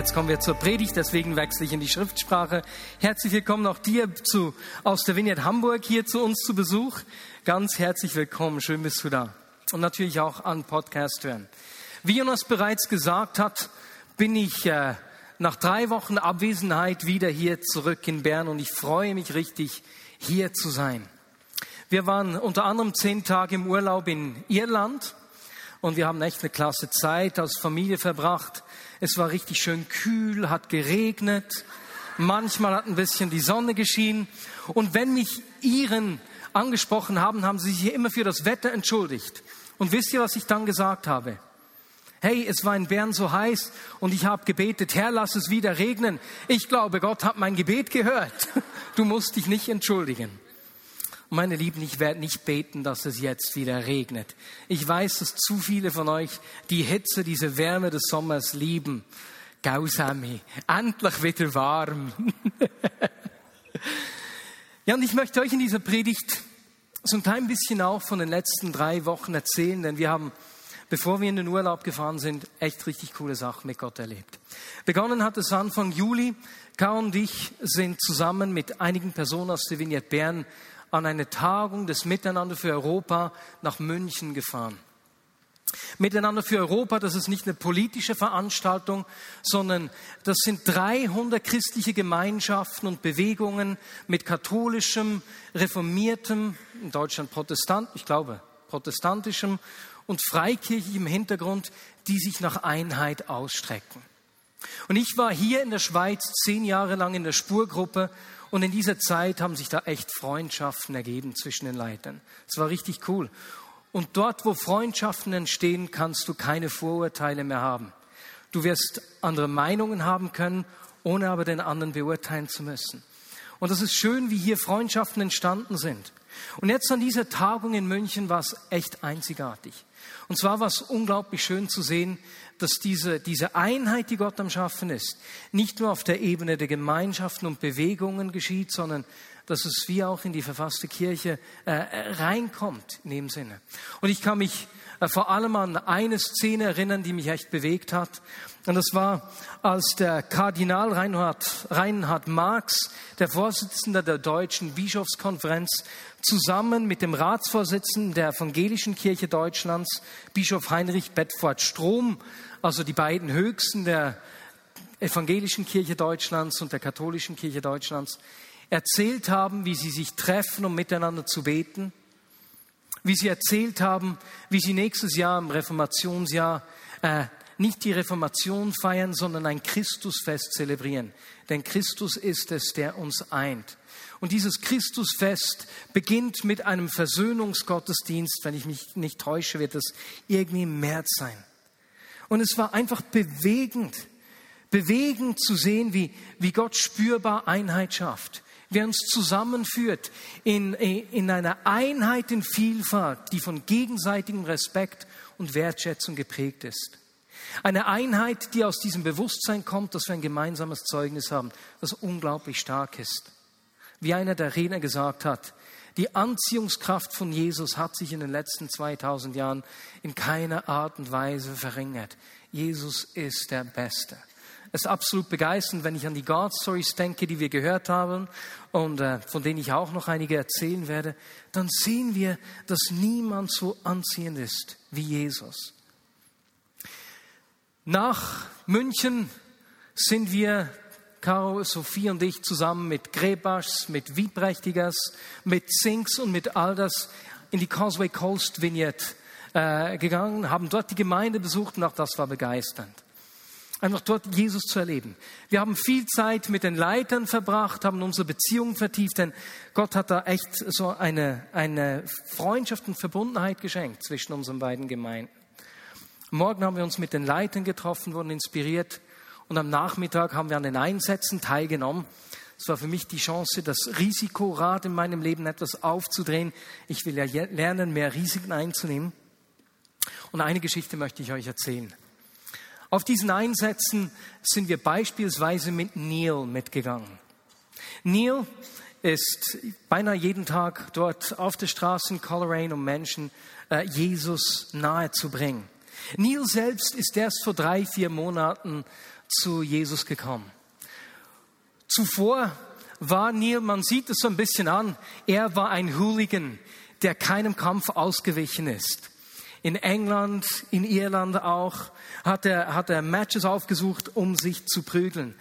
Jetzt kommen wir zur Predigt, deswegen wechsle ich in die Schriftsprache. Herzlich willkommen auch dir zu, aus der Vineyard Hamburg hier zu uns zu Besuch. Ganz herzlich willkommen, schön bist du da. Und natürlich auch an Podcast hören. Wie Jonas bereits gesagt hat, bin ich äh, nach drei Wochen Abwesenheit wieder hier zurück in Bern und ich freue mich richtig, hier zu sein. Wir waren unter anderem zehn Tage im Urlaub in Irland und wir haben echt eine klasse Zeit als Familie verbracht. Es war richtig schön kühl, hat geregnet. Manchmal hat ein bisschen die Sonne geschienen. Und wenn mich Iren angesprochen haben, haben sie sich immer für das Wetter entschuldigt. Und wisst ihr, was ich dann gesagt habe? Hey, es war in Bern so heiß und ich habe gebetet, Herr, lass es wieder regnen. Ich glaube, Gott hat mein Gebet gehört. Du musst dich nicht entschuldigen. Meine Lieben, ich werde nicht beten, dass es jetzt wieder regnet. Ich weiß, dass zu viele von euch die Hitze, diese Wärme des Sommers lieben. Gausami, endlich wieder warm. ja, und ich möchte euch in dieser Predigt so ein klein bisschen auch von den letzten drei Wochen erzählen, denn wir haben, bevor wir in den Urlaub gefahren sind, echt richtig coole Sachen mit Gott erlebt. Begonnen hat es Anfang Juli. Karl und ich sind zusammen mit einigen Personen aus der Vignette Bern an eine Tagung des Miteinander für Europa nach München gefahren. Miteinander für Europa, das ist nicht eine politische Veranstaltung, sondern das sind 300 christliche Gemeinschaften und Bewegungen mit katholischem, reformiertem, in Deutschland Protestant, ich glaube protestantischem und freikirchlichem Hintergrund, die sich nach Einheit ausstrecken. Und ich war hier in der Schweiz zehn Jahre lang in der Spurgruppe und in dieser Zeit haben sich da echt Freundschaften ergeben zwischen den Leitern. Es war richtig cool. Und dort, wo Freundschaften entstehen, kannst du keine Vorurteile mehr haben. Du wirst andere Meinungen haben können, ohne aber den anderen beurteilen zu müssen. Und das ist schön, wie hier Freundschaften entstanden sind. Und jetzt an dieser Tagung in München war es echt einzigartig. Und zwar war es unglaublich schön zu sehen, dass diese, diese Einheit, die Gott am Schaffen ist, nicht nur auf der Ebene der Gemeinschaften und Bewegungen geschieht, sondern dass es wie auch in die verfasste Kirche äh, reinkommt in dem Sinne. Und ich kann mich äh, vor allem an eine Szene erinnern, die mich echt bewegt hat. Und das war, als der Kardinal Reinhard, Reinhard Marx, der Vorsitzende der Deutschen Bischofskonferenz, zusammen mit dem Ratsvorsitzenden der Evangelischen Kirche Deutschlands, Bischof Heinrich Bedford Strom, also die beiden Höchsten der Evangelischen Kirche Deutschlands und der Katholischen Kirche Deutschlands, erzählt haben, wie sie sich treffen, um miteinander zu beten, wie sie erzählt haben, wie sie nächstes Jahr im Reformationsjahr äh, nicht die Reformation feiern, sondern ein Christusfest zelebrieren. Denn Christus ist es, der uns eint. Und dieses Christusfest beginnt mit einem Versöhnungsgottesdienst. Wenn ich mich nicht täusche, wird es irgendwie im März sein. Und es war einfach bewegend, bewegend zu sehen, wie, wie Gott spürbar Einheit schafft, wie er uns zusammenführt in, in einer Einheit in Vielfalt, die von gegenseitigem Respekt und Wertschätzung geprägt ist. Eine Einheit, die aus diesem Bewusstsein kommt, dass wir ein gemeinsames Zeugnis haben, das unglaublich stark ist. Wie einer der Redner gesagt hat, die Anziehungskraft von Jesus hat sich in den letzten 2000 Jahren in keiner Art und Weise verringert. Jesus ist der Beste. Es ist absolut begeisternd, wenn ich an die God Stories denke, die wir gehört haben und äh, von denen ich auch noch einige erzählen werde. Dann sehen wir, dass niemand so anziehend ist wie Jesus. Nach München sind wir Caro, Sophie und ich zusammen mit Grebaschs, mit Wiebrächtigers, mit Sinks und mit Alders in die Causeway Coast Vignette äh, gegangen, haben dort die Gemeinde besucht und auch das war begeisternd. Einfach dort Jesus zu erleben. Wir haben viel Zeit mit den Leitern verbracht, haben unsere Beziehungen vertieft, denn Gott hat da echt so eine, eine Freundschaft und Verbundenheit geschenkt zwischen unseren beiden Gemeinden. Morgen haben wir uns mit den Leitern getroffen, wurden inspiriert Und am Nachmittag haben wir an den Einsätzen teilgenommen. Es war für mich die Chance, das Risikorad in meinem Leben etwas aufzudrehen. Ich will ja lernen, mehr Risiken einzunehmen. Und eine Geschichte möchte ich euch erzählen. Auf diesen Einsätzen sind wir beispielsweise mit Neil mitgegangen. Neil ist beinahe jeden Tag dort auf der Straße in Coleraine, um Menschen äh, Jesus nahe zu bringen. Neil selbst ist erst vor drei, vier Monaten zu Jesus gekommen. Zuvor war Neil, man sieht es so ein bisschen an, er war ein Hooligan, der keinem Kampf ausgewichen ist. In England, in Irland auch, hat er, hat er Matches aufgesucht, um sich zu prügeln.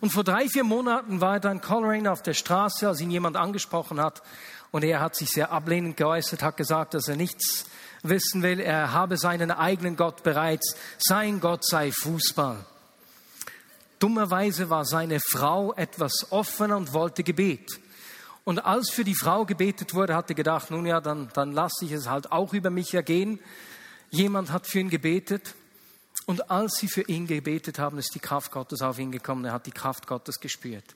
Und vor drei, vier Monaten war er dann Coleraine auf der Straße, als ihn jemand angesprochen hat. Und er hat sich sehr ablehnend geäußert, hat gesagt, dass er nichts wissen will. Er habe seinen eigenen Gott bereits. Sein Gott sei Fußball. Dummerweise war seine Frau etwas offener und wollte Gebet. Und als für die Frau gebetet wurde, hat er gedacht, nun ja, dann, dann lasse ich es halt auch über mich ergehen. Jemand hat für ihn gebetet. Und als sie für ihn gebetet haben, ist die Kraft Gottes auf ihn gekommen. Er hat die Kraft Gottes gespürt.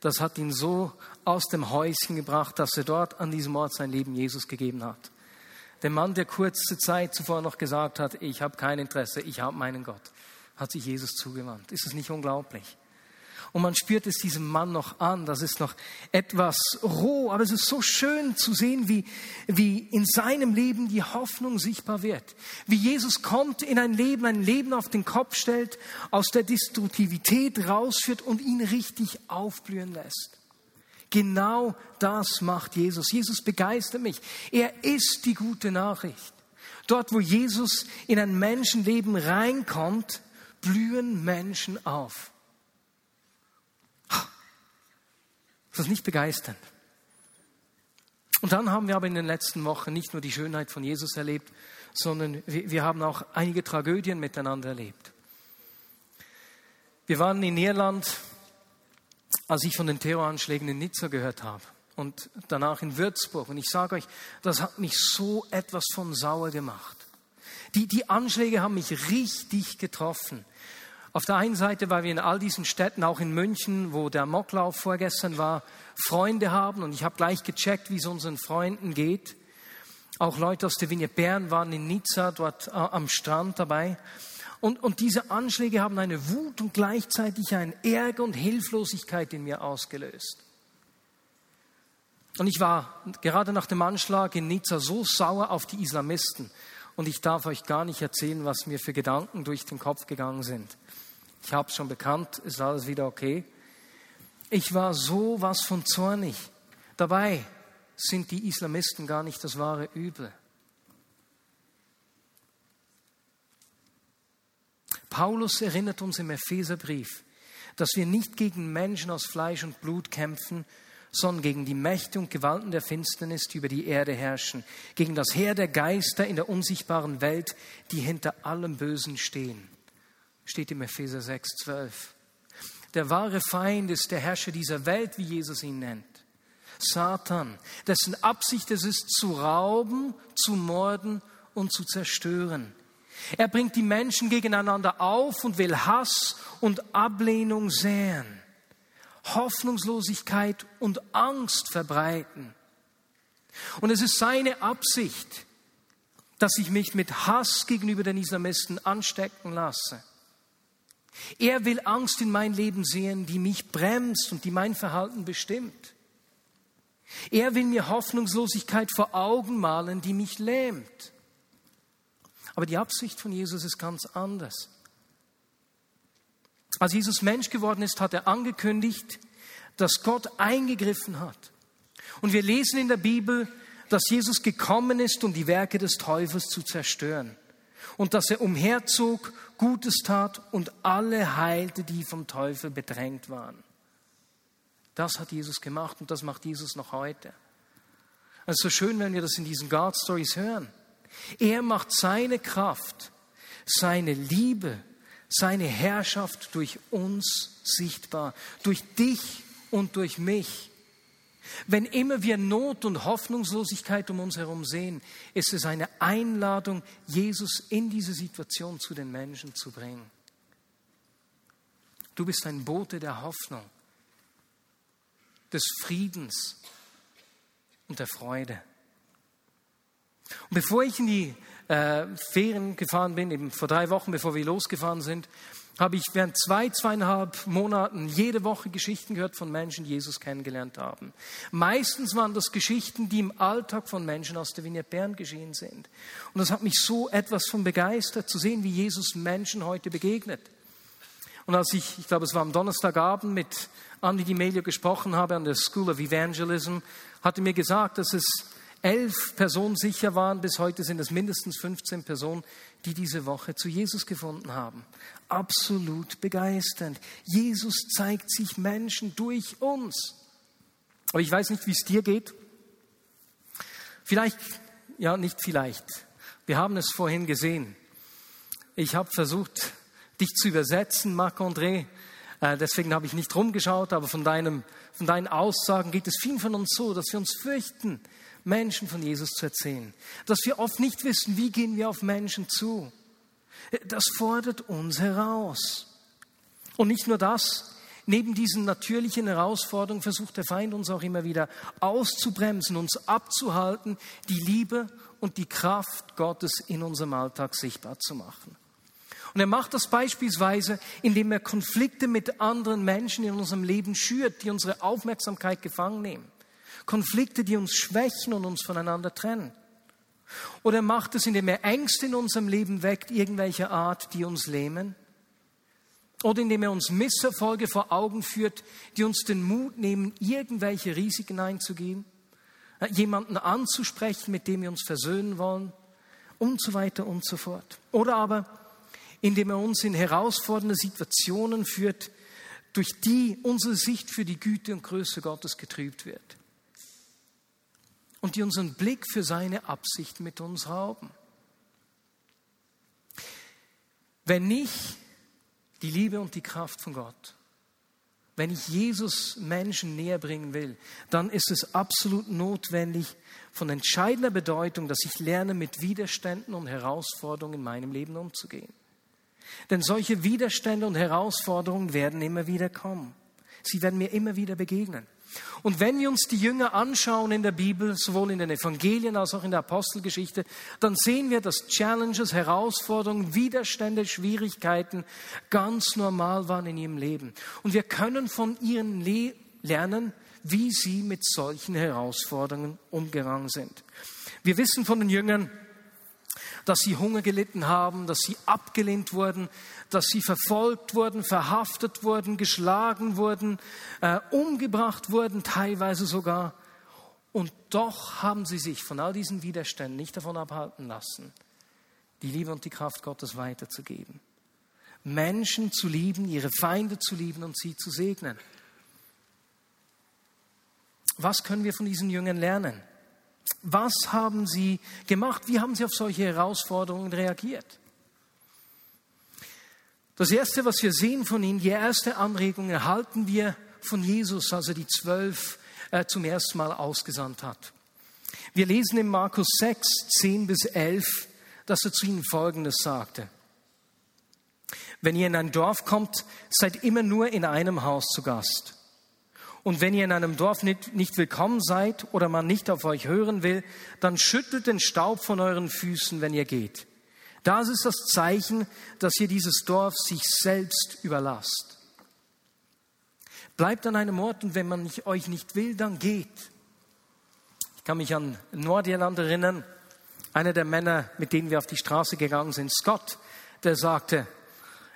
Das hat ihn so aus dem Häuschen gebracht, dass er dort an diesem Ort sein Leben Jesus gegeben hat. Der Mann, der kurze Zeit zuvor noch gesagt hat, ich habe kein Interesse, ich habe meinen Gott, hat sich Jesus zugewandt. Ist es nicht unglaublich? Und man spürt es diesem Mann noch an. Das ist noch etwas roh, aber es ist so schön zu sehen, wie, wie in seinem Leben die Hoffnung sichtbar wird. Wie Jesus kommt in ein Leben, ein Leben auf den Kopf stellt, aus der Destruktivität rausführt und ihn richtig aufblühen lässt. Genau das macht Jesus. Jesus begeistert mich. Er ist die gute Nachricht. Dort, wo Jesus in ein Menschenleben reinkommt, blühen Menschen auf. Ist das nicht begeisternd? Und dann haben wir aber in den letzten Wochen nicht nur die Schönheit von Jesus erlebt, sondern wir, wir haben auch einige Tragödien miteinander erlebt. Wir waren in Irland, als ich von den Terroranschlägen in Nizza gehört habe und danach in Würzburg. Und ich sage euch, das hat mich so etwas von sauer gemacht. Die, die Anschläge haben mich richtig getroffen. Auf der einen Seite, weil wir in all diesen Städten, auch in München, wo der Mocklauf vorgestern war, Freunde haben und ich habe gleich gecheckt, wie es unseren Freunden geht. Auch Leute aus der Vigne Bern waren in Nizza, dort äh, am Strand dabei. Und, und diese Anschläge haben eine Wut und gleichzeitig einen Ärger und Hilflosigkeit in mir ausgelöst. Und ich war gerade nach dem Anschlag in Nizza so sauer auf die Islamisten. Und ich darf euch gar nicht erzählen, was mir für Gedanken durch den Kopf gegangen sind. Ich habe es schon bekannt, ist alles wieder okay. Ich war so was von zornig. Dabei sind die Islamisten gar nicht das wahre Übel. Paulus erinnert uns im Epheserbrief, dass wir nicht gegen Menschen aus Fleisch und Blut kämpfen, sondern gegen die Mächte und Gewalten der Finsternis, die über die Erde herrschen, gegen das Heer der Geister in der unsichtbaren Welt, die hinter allem Bösen stehen steht im Epheser 6, 12. Der wahre Feind ist der Herrscher dieser Welt, wie Jesus ihn nennt. Satan, dessen Absicht es ist, zu rauben, zu morden und zu zerstören. Er bringt die Menschen gegeneinander auf und will Hass und Ablehnung säen, Hoffnungslosigkeit und Angst verbreiten. Und es ist seine Absicht, dass ich mich mit Hass gegenüber den Islamisten anstecken lasse. Er will Angst in mein Leben sehen, die mich bremst und die mein Verhalten bestimmt. Er will mir Hoffnungslosigkeit vor Augen malen, die mich lähmt. Aber die Absicht von Jesus ist ganz anders. Als Jesus Mensch geworden ist, hat er angekündigt, dass Gott eingegriffen hat. Und wir lesen in der Bibel, dass Jesus gekommen ist, um die Werke des Teufels zu zerstören. Und dass er umherzog Gutes tat und alle heilte, die vom Teufel bedrängt waren. Das hat Jesus gemacht und das macht Jesus noch heute. Es ist so schön, wenn wir das in diesen God Stories hören. Er macht seine Kraft, seine Liebe, seine Herrschaft durch uns sichtbar, durch dich und durch mich. Wenn immer wir Not und Hoffnungslosigkeit um uns herum sehen, ist es eine Einladung, Jesus in diese Situation zu den Menschen zu bringen. Du bist ein Bote der Hoffnung, des Friedens und der Freude. Und bevor ich in die äh, Ferien gefahren bin, eben vor drei Wochen, bevor wir losgefahren sind, habe ich während zwei, zweieinhalb Monaten jede Woche Geschichten gehört von Menschen, die Jesus kennengelernt haben. Meistens waren das Geschichten, die im Alltag von Menschen aus der Vignette Bern geschehen sind. Und das hat mich so etwas von begeistert, zu sehen, wie Jesus Menschen heute begegnet. Und als ich, ich glaube, es war am Donnerstagabend mit Andi Di Melio gesprochen habe an der School of Evangelism, hatte mir gesagt, dass es elf Personen sicher waren. Bis heute sind es mindestens 15 Personen, die diese Woche zu Jesus gefunden haben. Absolut begeisternd. Jesus zeigt sich Menschen durch uns. Aber ich weiß nicht, wie es dir geht. Vielleicht, ja, nicht vielleicht. Wir haben es vorhin gesehen. Ich habe versucht, dich zu übersetzen, Marc-André. Äh, deswegen habe ich nicht rumgeschaut, aber von, deinem, von deinen Aussagen geht es vielen von uns so, dass wir uns fürchten, Menschen von Jesus zu erzählen. Dass wir oft nicht wissen, wie gehen wir auf Menschen zu. Das fordert uns heraus. Und nicht nur das, neben diesen natürlichen Herausforderungen versucht der Feind uns auch immer wieder auszubremsen, uns abzuhalten, die Liebe und die Kraft Gottes in unserem Alltag sichtbar zu machen. Und er macht das beispielsweise, indem er Konflikte mit anderen Menschen in unserem Leben schürt, die unsere Aufmerksamkeit gefangen nehmen. Konflikte, die uns schwächen und uns voneinander trennen. Oder macht es, indem er Ängste in unserem Leben weckt, irgendwelcher Art, die uns lähmen. Oder indem er uns Misserfolge vor Augen führt, die uns den Mut nehmen, irgendwelche Risiken einzugehen, äh, jemanden anzusprechen, mit dem wir uns versöhnen wollen und so weiter und so fort. Oder aber indem er uns in herausfordernde Situationen führt, durch die unsere Sicht für die Güte und Größe Gottes getrübt wird und die unseren Blick für seine Absicht mit uns rauben. Wenn nicht die Liebe und die Kraft von Gott, wenn ich Jesus Menschen näher bringen will, dann ist es absolut notwendig, von entscheidender Bedeutung, dass ich lerne, mit Widerständen und Herausforderungen in meinem Leben umzugehen. Denn solche Widerstände und Herausforderungen werden immer wieder kommen. Sie werden mir immer wieder begegnen. Und wenn wir uns die Jünger anschauen in der Bibel, sowohl in den Evangelien als auch in der Apostelgeschichte, dann sehen wir, dass Challenges, Herausforderungen, Widerstände, Schwierigkeiten ganz normal waren in ihrem Leben. Und wir können von ihnen lernen, wie sie mit solchen Herausforderungen umgegangen sind. Wir wissen von den Jüngern, dass sie Hunger gelitten haben, dass sie abgelehnt wurden, dass sie verfolgt wurden, verhaftet wurden, geschlagen wurden, äh, umgebracht wurden, teilweise sogar. Und doch haben sie sich von all diesen Widerständen nicht davon abhalten lassen, die Liebe und die Kraft Gottes weiterzugeben. Menschen zu lieben, ihre Feinde zu lieben und sie zu segnen. Was können wir von diesen Jüngern lernen? Was haben sie gemacht? Wie haben sie auf solche Herausforderungen reagiert? Das Erste, was wir sehen von ihnen, die erste Anregung erhalten wir von Jesus, als er die zwölf äh, zum ersten Mal ausgesandt hat. Wir lesen in Markus 6, 10 bis 11, dass er zu ihnen Folgendes sagte. Wenn ihr in ein Dorf kommt, seid immer nur in einem Haus zu Gast. Und wenn ihr in einem Dorf nicht, nicht willkommen seid oder man nicht auf euch hören will, dann schüttelt den Staub von euren Füßen, wenn ihr geht. Das ist das Zeichen, dass ihr dieses Dorf sich selbst überlasst. Bleibt an einem Ort und wenn man nicht, euch nicht will, dann geht. Ich kann mich an Nordirland erinnern. Einer der Männer, mit denen wir auf die Straße gegangen sind, Scott, der sagte,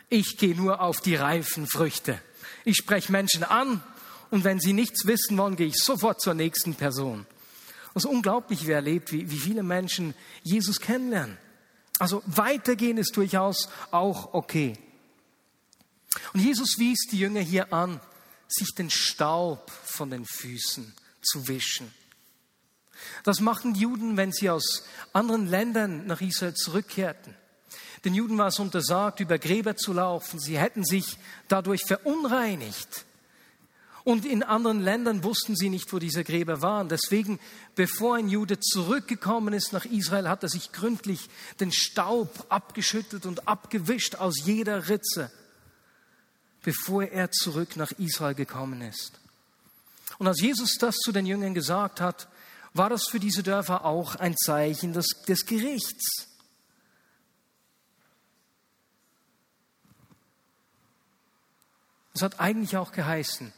ich gehe nur auf die reifen Früchte. Ich spreche Menschen an und wenn sie nichts wissen wollen, gehe ich sofort zur nächsten Person. Es ist unglaublich, wer erlebt, wie, wie viele Menschen Jesus kennenlernen. Also weitergehen ist durchaus auch okay. Und Jesus wies die Jünger hier an, sich den Staub von den Füßen zu wischen. Das machen Juden, wenn sie aus anderen Ländern nach Israel zurückkehrten. Den Juden war es untersagt, über Gräber zu laufen. Sie hätten sich dadurch verunreinigt. Und in anderen Ländern wussten sie nicht, wo diese Gräber waren. Deswegen, bevor ein Jude zurückgekommen ist nach Israel, hat er sich gründlich den Staub abgeschüttelt und abgewischt aus jeder Ritze, bevor er zurück nach Israel gekommen ist. Und als Jesus das zu den Jüngern gesagt hat, war das für diese Dörfer auch ein Zeichen des, des Gerichts. Es hat eigentlich auch geheißen,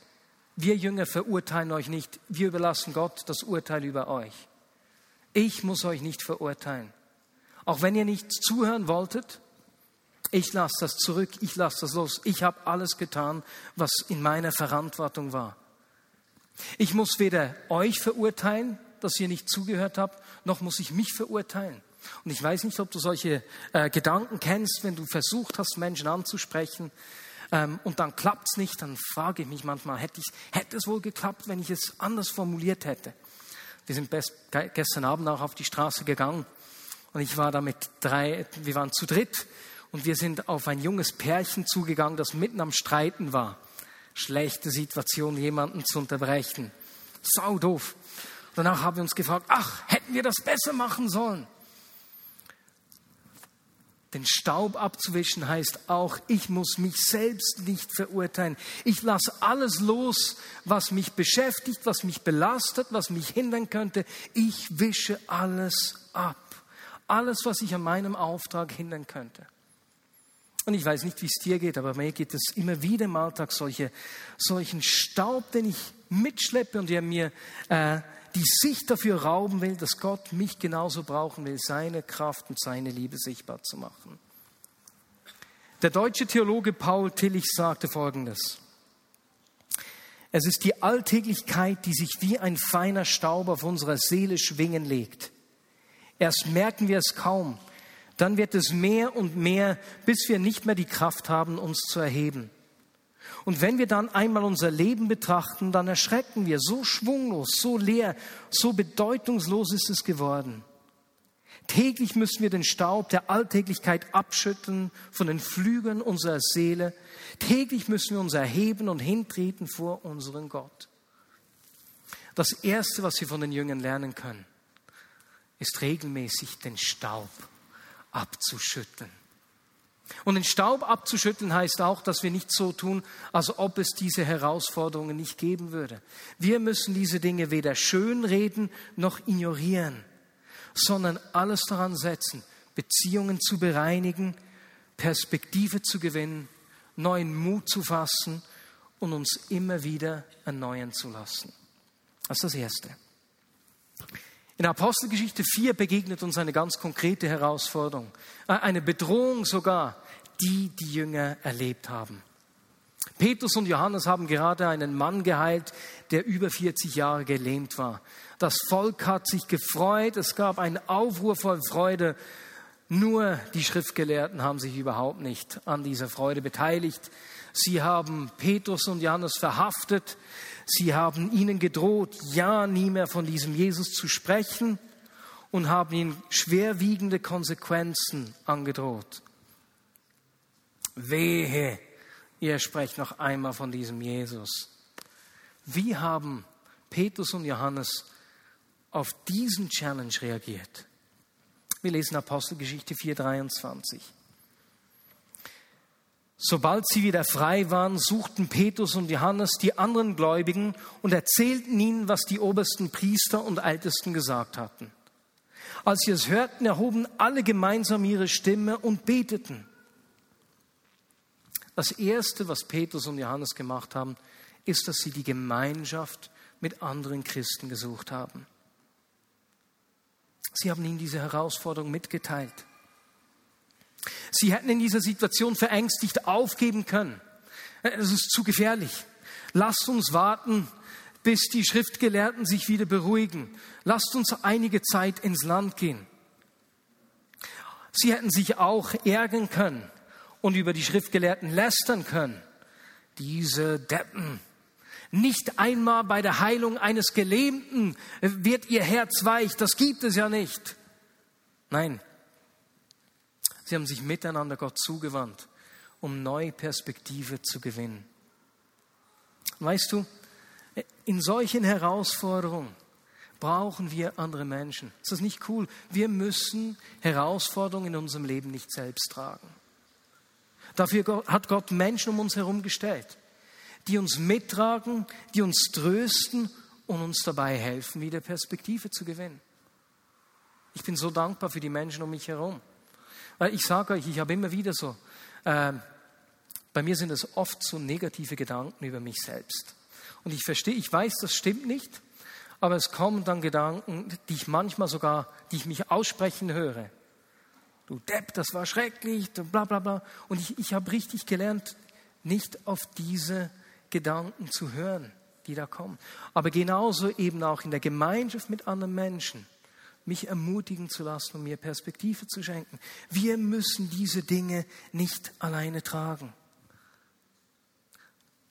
wir Jünger verurteilen euch nicht, wir überlassen Gott das Urteil über euch. Ich muss euch nicht verurteilen. Auch wenn ihr nicht zuhören wolltet, ich lasse das zurück, ich lasse das los. Ich habe alles getan, was in meiner Verantwortung war. Ich muss weder euch verurteilen, dass ihr nicht zugehört habt, noch muss ich mich verurteilen. Und ich weiß nicht, ob du solche äh, Gedanken kennst, wenn du versucht hast, Menschen anzusprechen ähm, und dann klappt es nicht, dann frage ich mich manchmal, hätte, ich, hätte es wohl geklappt, wenn ich es anders formuliert hätte. Wir sind best, gestern Abend auch auf die Straße gegangen und ich war da mit drei, wir waren zu dritt und wir sind auf ein junges Pärchen zugegangen, das mitten am Streiten war. Schlechte Situation, jemanden zu unterbrechen. Sau doof. Danach haben wir uns gefragt, ach, hätten wir das besser machen sollen? Den Staub abzuwischen heißt auch, ich muss mich selbst nicht verurteilen. Ich lasse alles los, was mich beschäftigt, was mich belastet, was mich hindern könnte. Ich wische alles ab. Alles, was ich an meinem Auftrag hindern könnte. Und ich weiß nicht, wie es dir geht, aber mir geht es immer wieder im Alltag solche, solchen Staub, den ich mitschleppe und der mir äh, die Sicht dafür rauben will, dass Gott mich genauso brauchen will, seine Kraft und seine Liebe sichtbar zu machen. Der deutsche Theologe Paul Tillich sagte Folgendes. Es ist die Alltäglichkeit, die sich wie ein feiner Staub auf unserer Seele schwingen legt. Erst merken wir es kaum, dann wird es mehr und mehr, bis wir nicht mehr die Kraft haben, uns zu erheben. Und wenn wir dann einmal unser Leben betrachten, dann erschrecken wir, so schwunglos, so leer, so bedeutungslos ist es geworden. Täglich müssen wir den Staub der Alltäglichkeit abschütteln von den Flügeln unserer Seele. Täglich müssen wir uns erheben und hintreten vor unseren Gott. Das Erste, was wir von den Jüngern lernen können, ist regelmäßig den Staub abzuschütteln. Und den Staub abzuschütteln heißt auch, dass wir nicht so tun, als ob es diese Herausforderungen nicht geben würde. Wir müssen diese Dinge weder schönreden noch ignorieren, sondern alles daran setzen, Beziehungen zu bereinigen, Perspektive zu gewinnen, neuen Mut zu fassen und uns immer wieder erneuern zu lassen. Das ist das Erste. In Apostelgeschichte 4 begegnet uns eine ganz konkrete Herausforderung, äh, eine Bedrohung sogar, die die Jünger erlebt haben. Petrus und Johannes haben gerade einen Mann geheilt, der über 40 Jahre gelähmt war. Das Volk hat sich gefreut, es gab einen Aufruhr voll Freude. Nur die Schriftgelehrten haben sich überhaupt nicht an dieser Freude beteiligt. Sie haben Petrus und Johannes verhaftet. Sie haben ihnen gedroht, ja nie mehr von diesem Jesus zu sprechen und haben ihnen schwerwiegende Konsequenzen angedroht. Wehe, ihr sprecht noch einmal von diesem Jesus. Wie haben Petrus und Johannes auf diesen Challenge reagiert? Wir lesen Apostelgeschichte 4,23. Sobald sie wieder frei waren, suchten Petrus und Johannes die anderen Gläubigen und erzählten ihnen, was die obersten Priester und Ältesten gesagt hatten. Als sie es hörten, erhoben alle gemeinsam ihre Stimme und beteten. Das Erste, was Petrus und Johannes gemacht haben, ist, dass sie die Gemeinschaft mit anderen Christen gesucht haben. Sie haben ihnen diese Herausforderung mitgeteilt. Sie hätten in dieser Situation verängstigt aufgeben können. Es ist zu gefährlich. Lasst uns warten, bis die Schriftgelehrten sich wieder beruhigen. Lasst uns einige Zeit ins Land gehen. Sie hätten sich auch ärgern können und über die Schriftgelehrten lästern können. Diese Deppen. Nicht einmal bei der Heilung eines Gelähmten wird ihr Herz weich. Das gibt es ja nicht. Nein. Sie haben sich miteinander Gott zugewandt, um neue Perspektive zu gewinnen. Weißt du, in solchen Herausforderungen brauchen wir andere Menschen. Ist das nicht cool? Wir müssen Herausforderungen in unserem Leben nicht selbst tragen Dafür hat Gott Menschen um uns herum gestellt, die uns mittragen, die uns trösten und uns dabei helfen, wieder Perspektive zu gewinnen. Ich bin so dankbar für die Menschen um mich herum. Weil ich sage euch, ich habe immer wieder so, äh, bei mir sind es oft so negative Gedanken über mich selbst. Und ich verstehe, ich weiß, das stimmt nicht, aber es kommen dann Gedanken, die ich manchmal sogar, die ich mich aussprechen höre. Du Depp, das war schrecklich, bla bla bla. Und ich, ich habe richtig gelernt, nicht auf diese Gedanken zu hören, die da kommen. Aber genauso eben auch in der Gemeinschaft mit anderen Menschen mich ermutigen zu lassen und mir Perspektive zu schenken. Wir müssen diese Dinge nicht alleine tragen.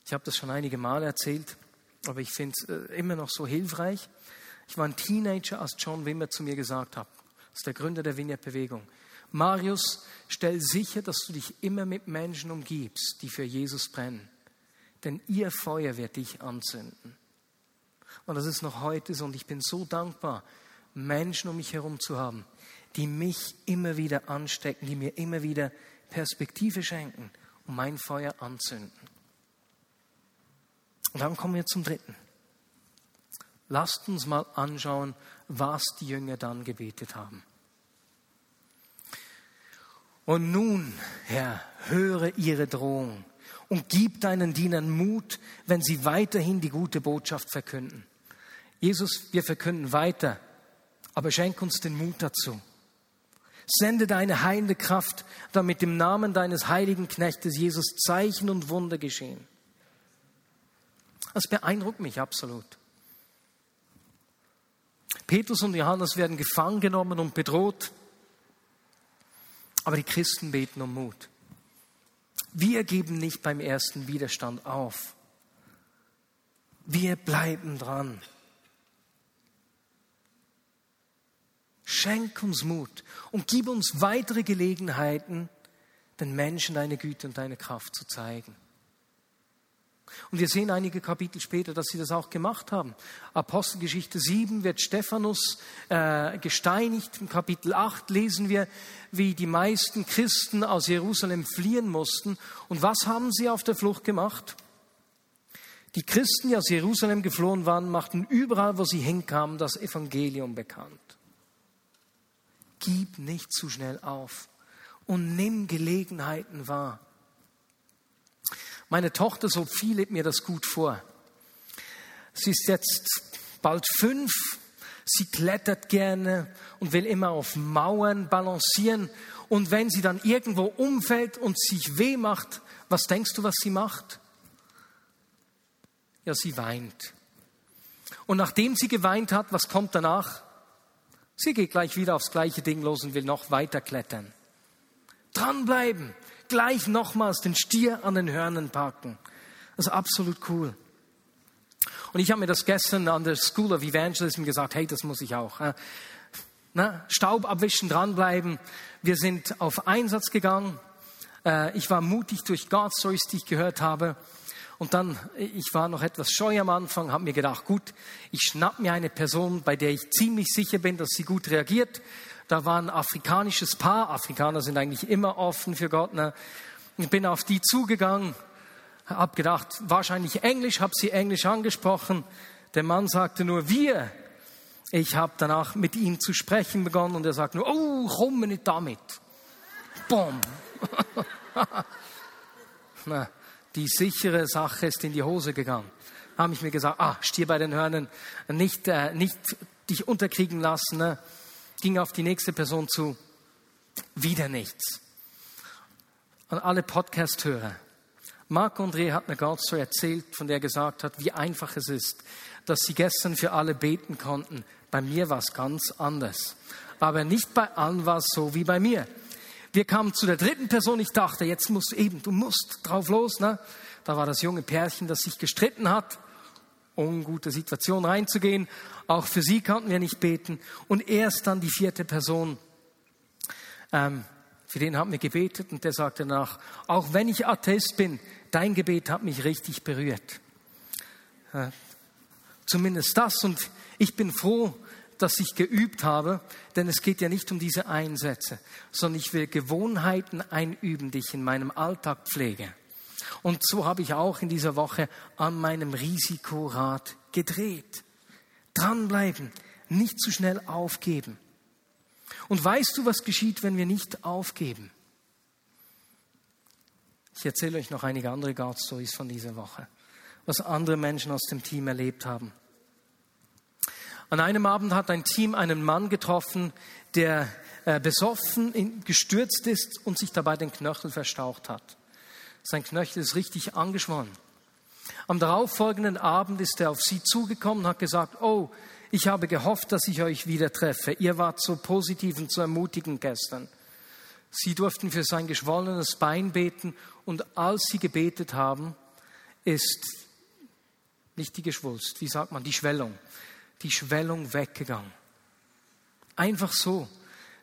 Ich habe das schon einige Male erzählt, aber ich finde es äh, immer noch so hilfreich. Ich war ein Teenager, als John Wimmer zu mir gesagt hat, das ist der Gründer der Vineyard-Bewegung. Marius, stell sicher, dass du dich immer mit Menschen umgibst, die für Jesus brennen. Denn ihr Feuer wird dich anzünden. Und das ist noch heute so. Und ich bin so dankbar, Menschen um mich herum zu haben, die mich immer wieder anstecken, die mir immer wieder Perspektive schenken und mein Feuer anzünden. Und dann kommen wir zum dritten. Lasst uns mal anschauen, was die Jünger dann gebetet haben. Und nun, Herr, höre ihre Drohung und gib deinen Dienern Mut, wenn sie weiterhin die gute Botschaft verkünden. Jesus, wir verkünden weiter, aber schenk uns den Mut dazu. Sende deine heilende Kraft, damit im Namen deines heiligen Knechtes Jesus Zeichen und Wunder geschehen. Das beeindruckt mich absolut. Petrus und Johannes werden gefangen genommen und bedroht, aber die Christen beten um Mut. Wir geben nicht beim ersten Widerstand auf. Wir bleiben dran. Schenk uns Mut und gib uns weitere Gelegenheiten, den Menschen deine Güte und deine Kraft zu zeigen. Und wir sehen einige Kapitel später, dass sie das auch gemacht haben. Apostelgeschichte 7 wird Stephanus äh, gesteinigt. Im Kapitel 8 lesen wir, wie die meisten Christen aus Jerusalem fliehen mussten. Und was haben sie auf der Flucht gemacht? Die Christen, die aus Jerusalem geflohen waren, machten überall, wo sie hinkamen, das Evangelium bekannt. Gib nicht zu schnell auf und nimm Gelegenheiten wahr. Meine Tochter Sophie lebt mir das gut vor. Sie ist jetzt bald fünf. Sie klettert gerne und will immer auf Mauern balancieren. Und wenn sie dann irgendwo umfällt und sich weh macht, was denkst du, was sie macht? Ja, sie weint. Und nachdem sie geweint hat, was kommt danach? Sie geht gleich wieder aufs gleiche Ding los und will noch weiter klettern. Dranbleiben, gleich nochmals den Stier an den Hörnern packen. Das ist absolut cool. Und ich habe mir das gestern an der School of Evangelism gesagt, hey, das muss ich auch. Na, Staub abwischen, dranbleiben. Wir sind auf Einsatz gegangen. Äh, ich war mutig durch Stories, die ich gehört habe. Und dann, ich war noch etwas scheu am Anfang, habe mir gedacht, gut, ich schnapp mir eine Person, bei der ich ziemlich sicher bin, dass sie gut reagiert. Da war ein afrikanisches Paar. Afrikaner sind eigentlich immer offen für Gott. Ne? Ich bin auf die zugegangen, habe gedacht, wahrscheinlich Englisch, habe sie Englisch angesprochen. Der Mann sagte nur wir. Ich habe danach mit ihm zu sprechen begonnen und er sagt nur, oh, komm nicht damit. Boom. Na, die sichere Sache ist in die Hose gegangen. Habe ich mir gesagt, ah, stier bei den Hörnern, nicht, äh, nicht dich unterkriegen lassen. Ne? ging auf die nächste Person zu. Wieder nichts. An alle Podcast-Hörer. Marc André hat ganz so erzählt, von der er gesagt hat, wie einfach es ist, dass sie gestern für alle beten konnten. Bei mir war es ganz anders. Aber nicht bei allen war es so wie bei mir. Wir kamen zu der dritten Person. Ich dachte, jetzt musst du eben, du musst drauf los. Ne? Da war das junge Pärchen, das sich gestritten hat ungute Situation reinzugehen. Auch für sie konnten wir nicht beten. Und erst dann die vierte Person, ähm, für den haben wir gebetet und der sagte danach, auch wenn ich Atheist bin, dein Gebet hat mich richtig berührt. Äh, zumindest das und ich bin froh, das ich geübt habe, denn es geht ja nicht um diese Einsätze, sondern ich will Gewohnheiten einüben, die ich in meinem Alltag pflege. Und so habe ich auch in dieser Woche an meinem Risikorad gedreht. Dranbleiben, nicht zu schnell aufgeben. Und weißt du, was geschieht, wenn wir nicht aufgeben? Ich erzähle euch noch einige andere God Stories von dieser Woche, was andere Menschen aus dem Team erlebt haben. An einem Abend hat ein Team einen Mann getroffen, der äh, besoffen gestürzt ist und sich dabei den Knöchel verstaucht hat. Sein Knöchel ist richtig angeschwollen. Am darauffolgenden Abend ist er auf sie zugekommen und hat gesagt, oh, ich habe gehofft, dass ich euch wieder treffe. Ihr wart so positiv und so ermutigend gestern. Sie durften für sein geschwollenes Bein beten und als sie gebetet haben, ist nicht die Geschwulst, wie sagt man, die Schwellung, die Schwellung weggegangen. Einfach so.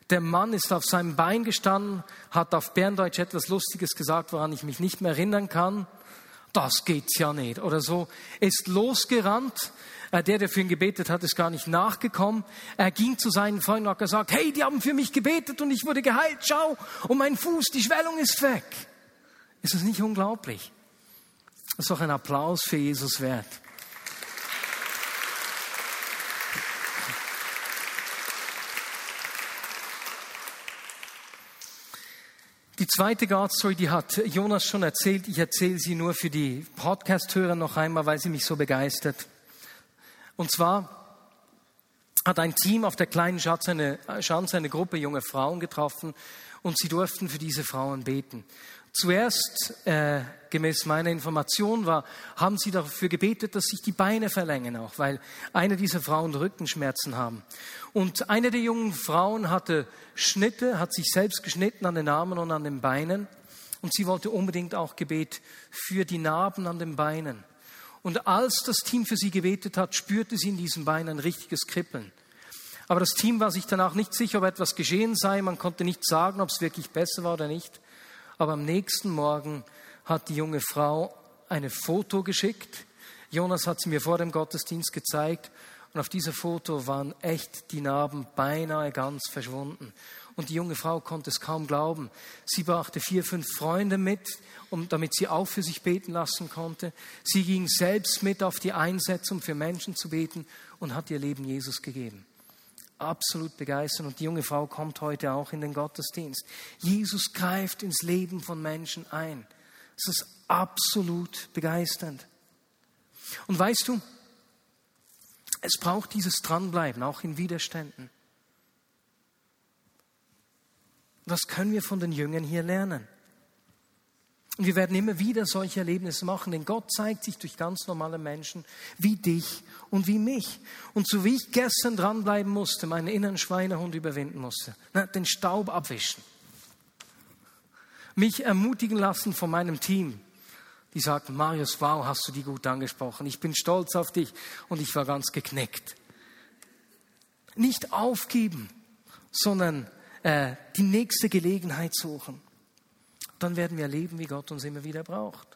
Der Mann ist auf seinem Bein gestanden, hat auf Berndeutsch etwas Lustiges gesagt, woran ich mich nicht mehr erinnern kann. Das geht's ja nicht. Oder so. Ist losgerannt. Äh, der, der für ihn gebetet hat, ist gar nicht nachgekommen. Er ging zu seinen Freunden und hat gesagt, hey, die haben für mich gebetet und ich wurde geheilt. Schau, und mein Fuß, die Schwellung ist weg. Ist das nicht unglaublich? Das ist doch ein Applaus für Jesus wert. Die zweite God Story, die hat Jonas schon erzählt. Ich erzähle sie nur für die Podcast-Hörer noch einmal, weil sie mich so begeistert. Und zwar hat ein Team auf der kleinen Schanze eine, Gruppe junge Frauen getroffen und sie durften für diese Frauen beten. Zuerst, äh, gemäß meiner Information, war, haben sie dafür gebetet, dass sich die Beine verlängern auch, weil eine dieser Frauen Rückenschmerzen haben. Und eine der jungen Frauen hatte Schnitte, hat sich selbst geschnitten an den Armen und an den Beinen. Und sie wollte unbedingt auch Gebet für die Narben an den Beinen. Und als das Team für sie gebetet hat, spürte sie in diesen Beinen ein richtiges Kribbeln. Aber das Team war sich danach nicht sicher, ob etwas geschehen sei. Man konnte nicht sagen, ob es wirklich besser war oder nicht. Aber am nächsten Morgen hat die junge Frau eine Foto geschickt. Jonas hat sie mir vor dem Gottesdienst gezeigt. Und auf diesem Foto waren echt die Narben beinahe ganz verschwunden. Und die junge Frau konnte es kaum glauben. Sie brachte vier, fünf Freunde mit, um, damit sie auch für sich beten lassen konnte. Sie ging selbst mit auf die Einsetzung, für Menschen zu beten und hat ihr Leben Jesus gegeben absolut begeistern. Und die junge Frau kommt heute auch in den Gottesdienst. Jesus greift ins Leben von Menschen ein. Es ist absolut begeisternd. Und weißt du, es braucht dieses Dranbleiben, auch in Widerständen. Was können wir von den Jüngern hier lernen? Und wir werden immer wieder solche Erlebnisse machen, denn Gott zeigt sich durch ganz normale Menschen wie dich und wie mich. Und so wie ich gestern dranbleiben musste, meinen inneren Schweinehund überwinden musste, den Staub abwischen, mich ermutigen lassen von meinem Team, die sagten, Marius, wow, hast du die gut angesprochen. Ich bin stolz auf dich und ich war ganz geknickt. Nicht aufgeben, sondern äh, die nächste Gelegenheit suchen dann werden wir erleben, wie Gott uns immer wieder braucht.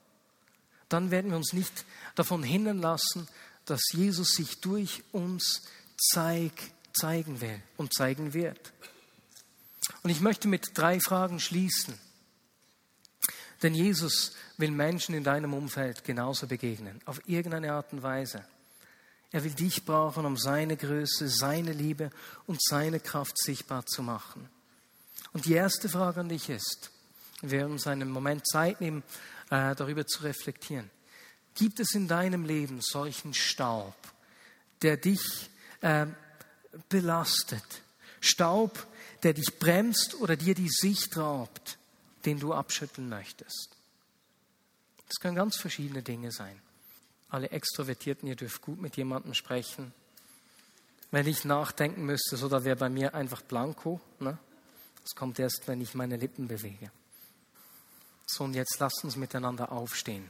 Dann werden wir uns nicht davon hindern lassen, dass Jesus sich durch uns zeig, zeigen will und zeigen wird. Und ich möchte mit drei Fragen schließen. Denn Jesus will Menschen in deinem Umfeld genauso begegnen, auf irgendeine Art und Weise. Er will dich brauchen, um seine Größe, seine Liebe und seine Kraft sichtbar zu machen. Und die erste Frage an dich ist, wir werden uns einen Moment Zeit nehmen, äh, darüber zu reflektieren. Gibt es in deinem Leben solchen Staub, der dich äh, belastet? Staub, der dich bremst oder dir die Sicht raubt, den du abschütteln möchtest? Das können ganz verschiedene Dinge sein. Alle Extrovertierten, ihr dürft gut mit jemandem sprechen. Wenn ich nachdenken müsste, so da wäre bei mir einfach Blanco. Ne? Das kommt erst, wenn ich meine Lippen bewege. So, und jetzt lasst uns miteinander aufstehen.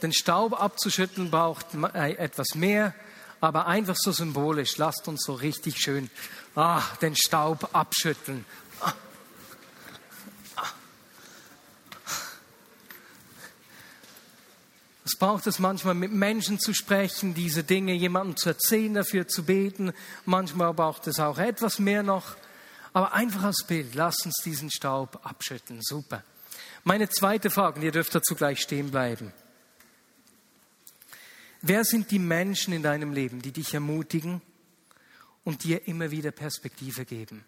Den Staub abzuschütteln braucht äh, etwas mehr, aber einfach so symbolisch. Lasst uns so richtig schön ah, den Staub abschütteln. Es braucht es manchmal mit Menschen zu sprechen, diese Dinge jemandem zu erzählen, dafür zu beten. Manchmal braucht es auch etwas mehr noch. Aber einfach als Bild, lasst uns diesen Staub abschütteln. Super. Meine zweite Frage, und ihr dürft dazu gleich stehen bleiben. Wer sind die Menschen in deinem Leben, die dich ermutigen und dir immer wieder Perspektive geben?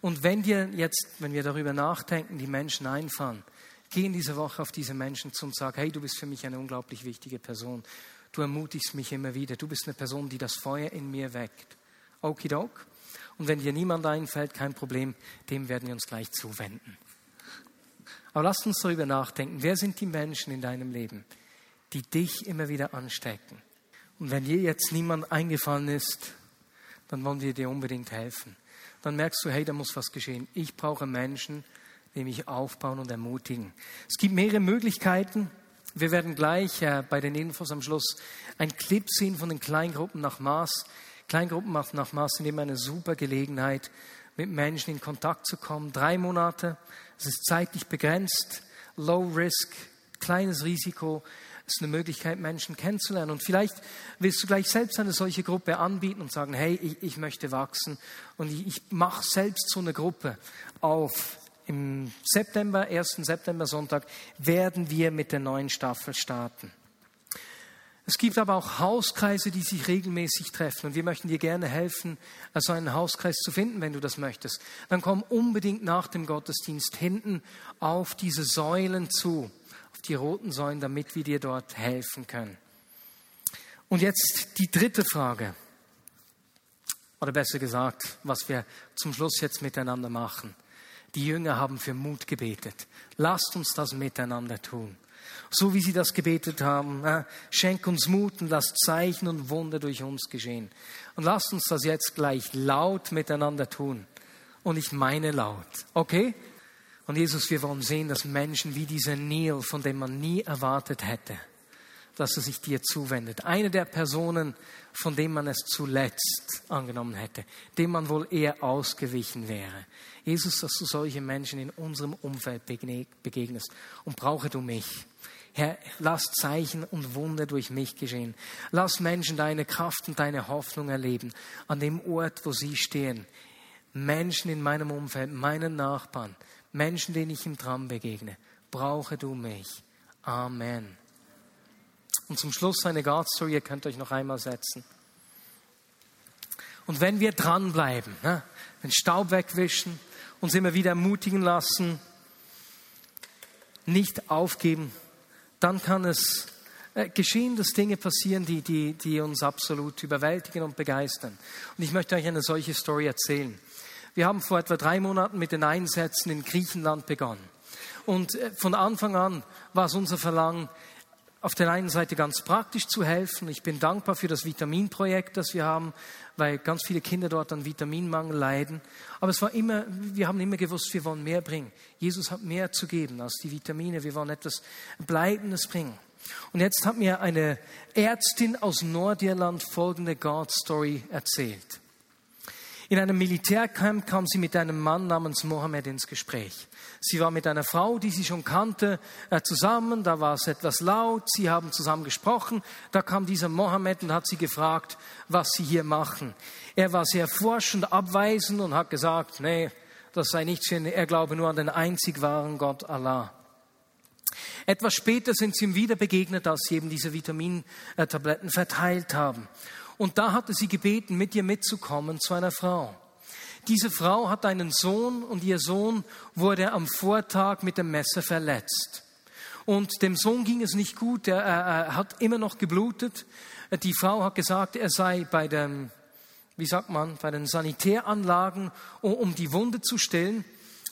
Und wenn dir jetzt, wenn wir darüber nachdenken, die Menschen einfahren, geh in dieser Woche auf diese Menschen zu und sag, hey, du bist für mich eine unglaublich wichtige Person. Du ermutigst mich immer wieder. Du bist eine Person, die das Feuer in mir weckt. Okidok. Und wenn dir niemand einfällt, kein Problem, dem werden wir uns gleich zuwenden. Aber lass uns darüber nachdenken. Wer sind die Menschen in deinem Leben, die dich immer wieder anstecken? Und wenn dir jetzt niemand eingefallen ist, dann wollen wir dir unbedingt helfen. Dann merkst du, hey, da muss was geschehen. Ich brauche Menschen, die mich aufbauen und ermutigen. Es gibt mehrere Möglichkeiten. Wir werden gleich äh, bei den Infos am Schluss ein Clip sehen von den Kleingruppen nach Maß. Kleingruppen nach Maß sind immer eine super Gelegenheit, mit Menschen in Kontakt zu kommen. Drei Monate, es ist zeitlich begrenzt, low risk, kleines Risiko. Es ist eine Möglichkeit, Menschen kennenzulernen. Und vielleicht willst du gleich selbst eine solche Gruppe anbieten und sagen, hey, ich, ich möchte wachsen und ich, ich mache selbst so eine Gruppe auf. Im September, 1. September Sonntag, werden wir mit der neuen Staffel starten. Es gibt aber auch Hauskreise, die sich regelmäßig treffen. Und wir möchten dir gerne helfen, also einen Hauskreis zu finden, wenn du das möchtest. Dann komm unbedingt nach dem Gottesdienst hinten auf diese Säulen zu, auf die roten Säulen, damit wir dir dort helfen können. Und jetzt die dritte Frage. Oder besser gesagt, was wir zum Schluss jetzt miteinander machen. Die Jünger haben für Mut gebetet. Lasst uns das miteinander tun so wie sie das gebetet haben. Schenk uns Mut und lass Zeichen und Wunder durch uns geschehen. Und lasst uns das jetzt gleich laut miteinander tun. Und ich meine laut. Okay? Und Jesus, wir wollen sehen, dass Menschen wie dieser Neil, von dem man nie erwartet hätte, dass er sich dir zuwendet. Eine der Personen, von dem man es zuletzt angenommen hätte, dem man wohl eher ausgewichen wäre. Jesus, dass du solche Menschen in unserem Umfeld begegnest und brauche du mich. Herr, lass Zeichen und Wunder durch mich geschehen. Lass Menschen deine Kraft und deine Hoffnung erleben an dem Ort, wo sie stehen. Menschen in meinem Umfeld, meinen Nachbarn, Menschen, denen ich im Tram begegne. Brauche du mich. Amen. Und zum Schluss eine God Story, ihr könnt euch noch einmal setzen. Und wenn wir dranbleiben, ne, den Staub wegwischen, uns immer wieder ermutigen lassen, nicht aufgeben, dann kann es äh, geschehen, dass Dinge passieren, die, die, die uns absolut überwältigen und begeistern. Und ich möchte euch eine solche Story erzählen. Wir haben vor etwa drei Monaten mit den Einsätzen in Griechenland begonnen. Und äh, von Anfang an war es unser Verlangen, auf der einen Seite ganz praktisch zu helfen. Ich bin dankbar für das Vitaminprojekt, das wir haben, weil ganz viele Kinder dort an Vitaminmangel leiden. Aber es war immer, wir haben immer gewusst, wir wollen mehr bringen. Jesus hat mehr zu geben als die Vitamine. Wir wollen etwas Bleibendes bringen. Und jetzt hat mir eine Ärztin aus Nordirland folgende God Story erzählt. In einem Militärcamp kam sie mit einem Mann namens Mohammed ins Gespräch. Sie war mit einer Frau, die sie schon kannte, äh, zusammen. Da war es etwas laut. Sie haben zusammen gesprochen. Da kam dieser Mohammed und hat sie gefragt, was sie hier machen. Er war sehr forschend, abweisend und hat gesagt, nee, das sei nichts für ihn. Er glaube nur an den einzig wahren Gott Allah. Etwas später sind sie ihm wieder begegnet, als sie eben diese Vitamintabletten verteilt haben. Und da hatte sie gebeten, mit ihr mitzukommen zu einer Frau. Diese Frau hat einen Sohn und ihr Sohn wurde am Vortag mit dem Messer verletzt. Und dem Sohn ging es nicht gut, er, er, hat immer noch geblutet. Die Frau hat gesagt, er sei bei den, wie sagt man, bei den Sanitäranlagen, um die Wunde zu stillen.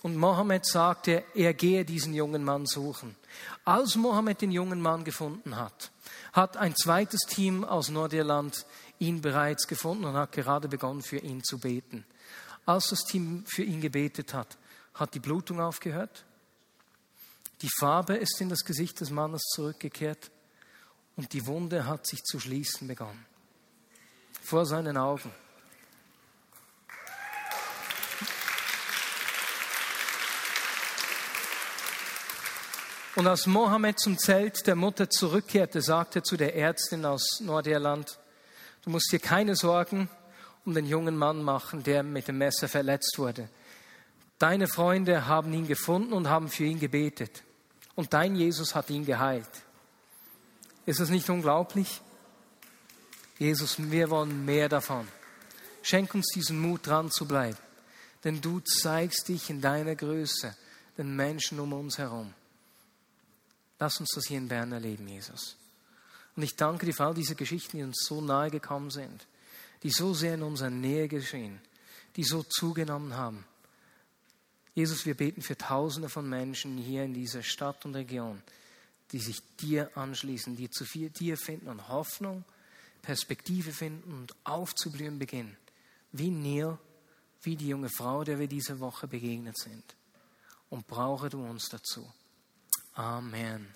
Und Mohammed sagte, er gehe diesen jungen Mann suchen. Als Mohammed den jungen Mann gefunden hat, hat ein zweites Team aus Nordirland ihn bereits gefunden und hat gerade begonnen, für ihn zu beten. Als das Team für ihn gebetet hat, hat die Blutung aufgehört, die Farbe ist in das Gesicht des Mannes zurückgekehrt und die Wunde hat sich zu schließen begonnen. Vor seinen Augen. Und als Mohammed zum Zelt der Mutter zurückkehrte, sagte zu der Ärztin aus Nordirland, du musst dir keine Sorgen um den jungen Mann machen, der mit dem Messer verletzt wurde. Deine Freunde haben ihn gefunden und haben für ihn gebetet. Und dein Jesus hat ihn geheilt. Ist das nicht unglaublich? Jesus, wir wollen mehr davon. Schenk uns diesen Mut, dran zu bleiben. Denn du zeigst dich in deiner Größe den Menschen um uns herum. Lass uns das hier in Bern erleben, Jesus. Und ich danke dir für all diese Geschichten, die uns so nahe gekommen sind, die so sehr in unserer Nähe geschehen, die so zugenommen haben. Jesus, wir beten für Tausende von Menschen hier in dieser Stadt und Region, die sich dir anschließen, die zu dir finden und Hoffnung, Perspektive finden und aufzublühen beginnen. Wie Neil, wie die junge Frau, der wir diese Woche begegnet sind. Und brauche du uns dazu. Amen.